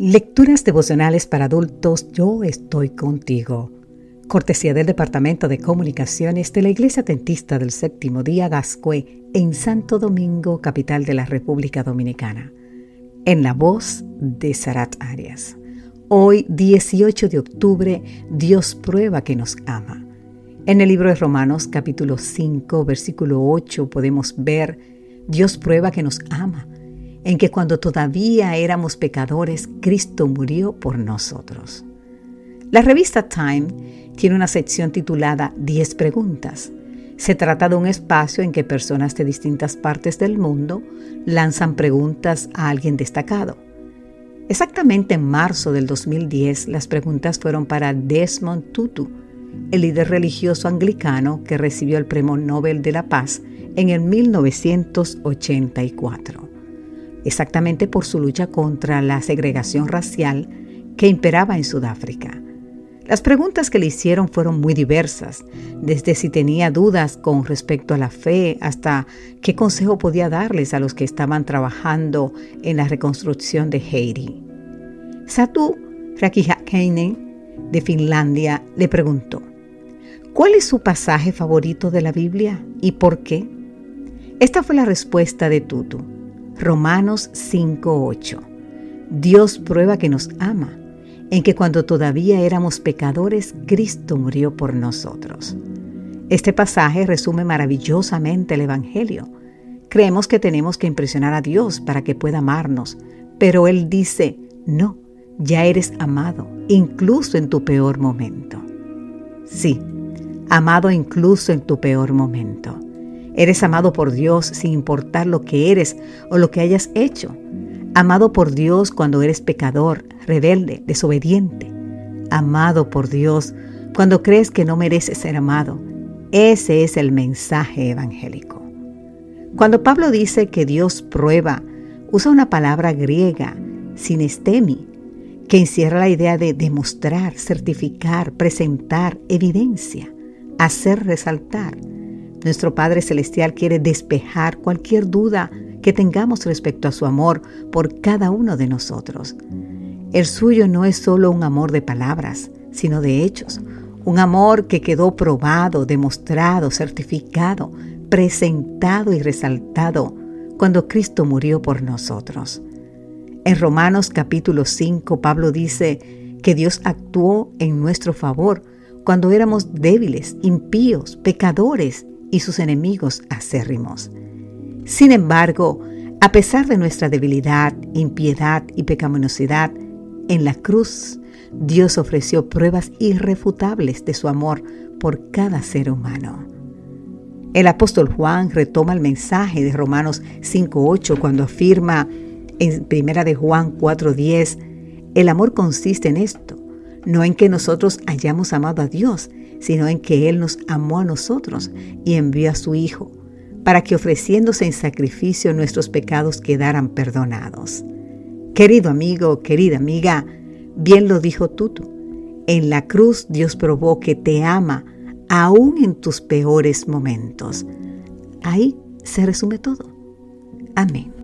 Lecturas devocionales para adultos, yo estoy contigo. Cortesía del Departamento de Comunicaciones de la Iglesia Tentista del Séptimo Día Gascue en Santo Domingo, capital de la República Dominicana. En la voz de Sarat Arias. Hoy, 18 de octubre, Dios prueba que nos ama. En el libro de Romanos capítulo 5, versículo 8 podemos ver, Dios prueba que nos ama en que cuando todavía éramos pecadores, Cristo murió por nosotros. La revista Time tiene una sección titulada 10 preguntas. Se trata de un espacio en que personas de distintas partes del mundo lanzan preguntas a alguien destacado. Exactamente en marzo del 2010, las preguntas fueron para Desmond Tutu, el líder religioso anglicano que recibió el Premio Nobel de la Paz en el 1984 exactamente por su lucha contra la segregación racial que imperaba en Sudáfrica. Las preguntas que le hicieron fueron muy diversas, desde si tenía dudas con respecto a la fe hasta qué consejo podía darles a los que estaban trabajando en la reconstrucción de Haiti. Satu Rakihakainen de Finlandia le preguntó, ¿cuál es su pasaje favorito de la Biblia y por qué? Esta fue la respuesta de Tutu. Romanos 5:8. Dios prueba que nos ama, en que cuando todavía éramos pecadores, Cristo murió por nosotros. Este pasaje resume maravillosamente el Evangelio. Creemos que tenemos que impresionar a Dios para que pueda amarnos, pero Él dice, no, ya eres amado, incluso en tu peor momento. Sí, amado incluso en tu peor momento. Eres amado por Dios sin importar lo que eres o lo que hayas hecho. Amado por Dios cuando eres pecador, rebelde, desobediente. Amado por Dios cuando crees que no mereces ser amado. Ese es el mensaje evangélico. Cuando Pablo dice que Dios prueba, usa una palabra griega, sinestemi, que encierra la idea de demostrar, certificar, presentar, evidencia, hacer resaltar. Nuestro Padre Celestial quiere despejar cualquier duda que tengamos respecto a su amor por cada uno de nosotros. El suyo no es solo un amor de palabras, sino de hechos, un amor que quedó probado, demostrado, certificado, presentado y resaltado cuando Cristo murió por nosotros. En Romanos capítulo 5, Pablo dice que Dios actuó en nuestro favor cuando éramos débiles, impíos, pecadores y sus enemigos acérrimos. Sin embargo, a pesar de nuestra debilidad, impiedad y pecaminosidad, en la cruz Dios ofreció pruebas irrefutables de su amor por cada ser humano. El apóstol Juan retoma el mensaje de Romanos 5.8 cuando afirma en 1 de Juan 4.10, el amor consiste en esto, no en que nosotros hayamos amado a Dios, sino en que Él nos amó a nosotros y envió a su Hijo, para que ofreciéndose en sacrificio nuestros pecados quedaran perdonados. Querido amigo, querida amiga, bien lo dijo Tutu. En la cruz Dios probó que te ama aún en tus peores momentos. Ahí se resume todo. Amén.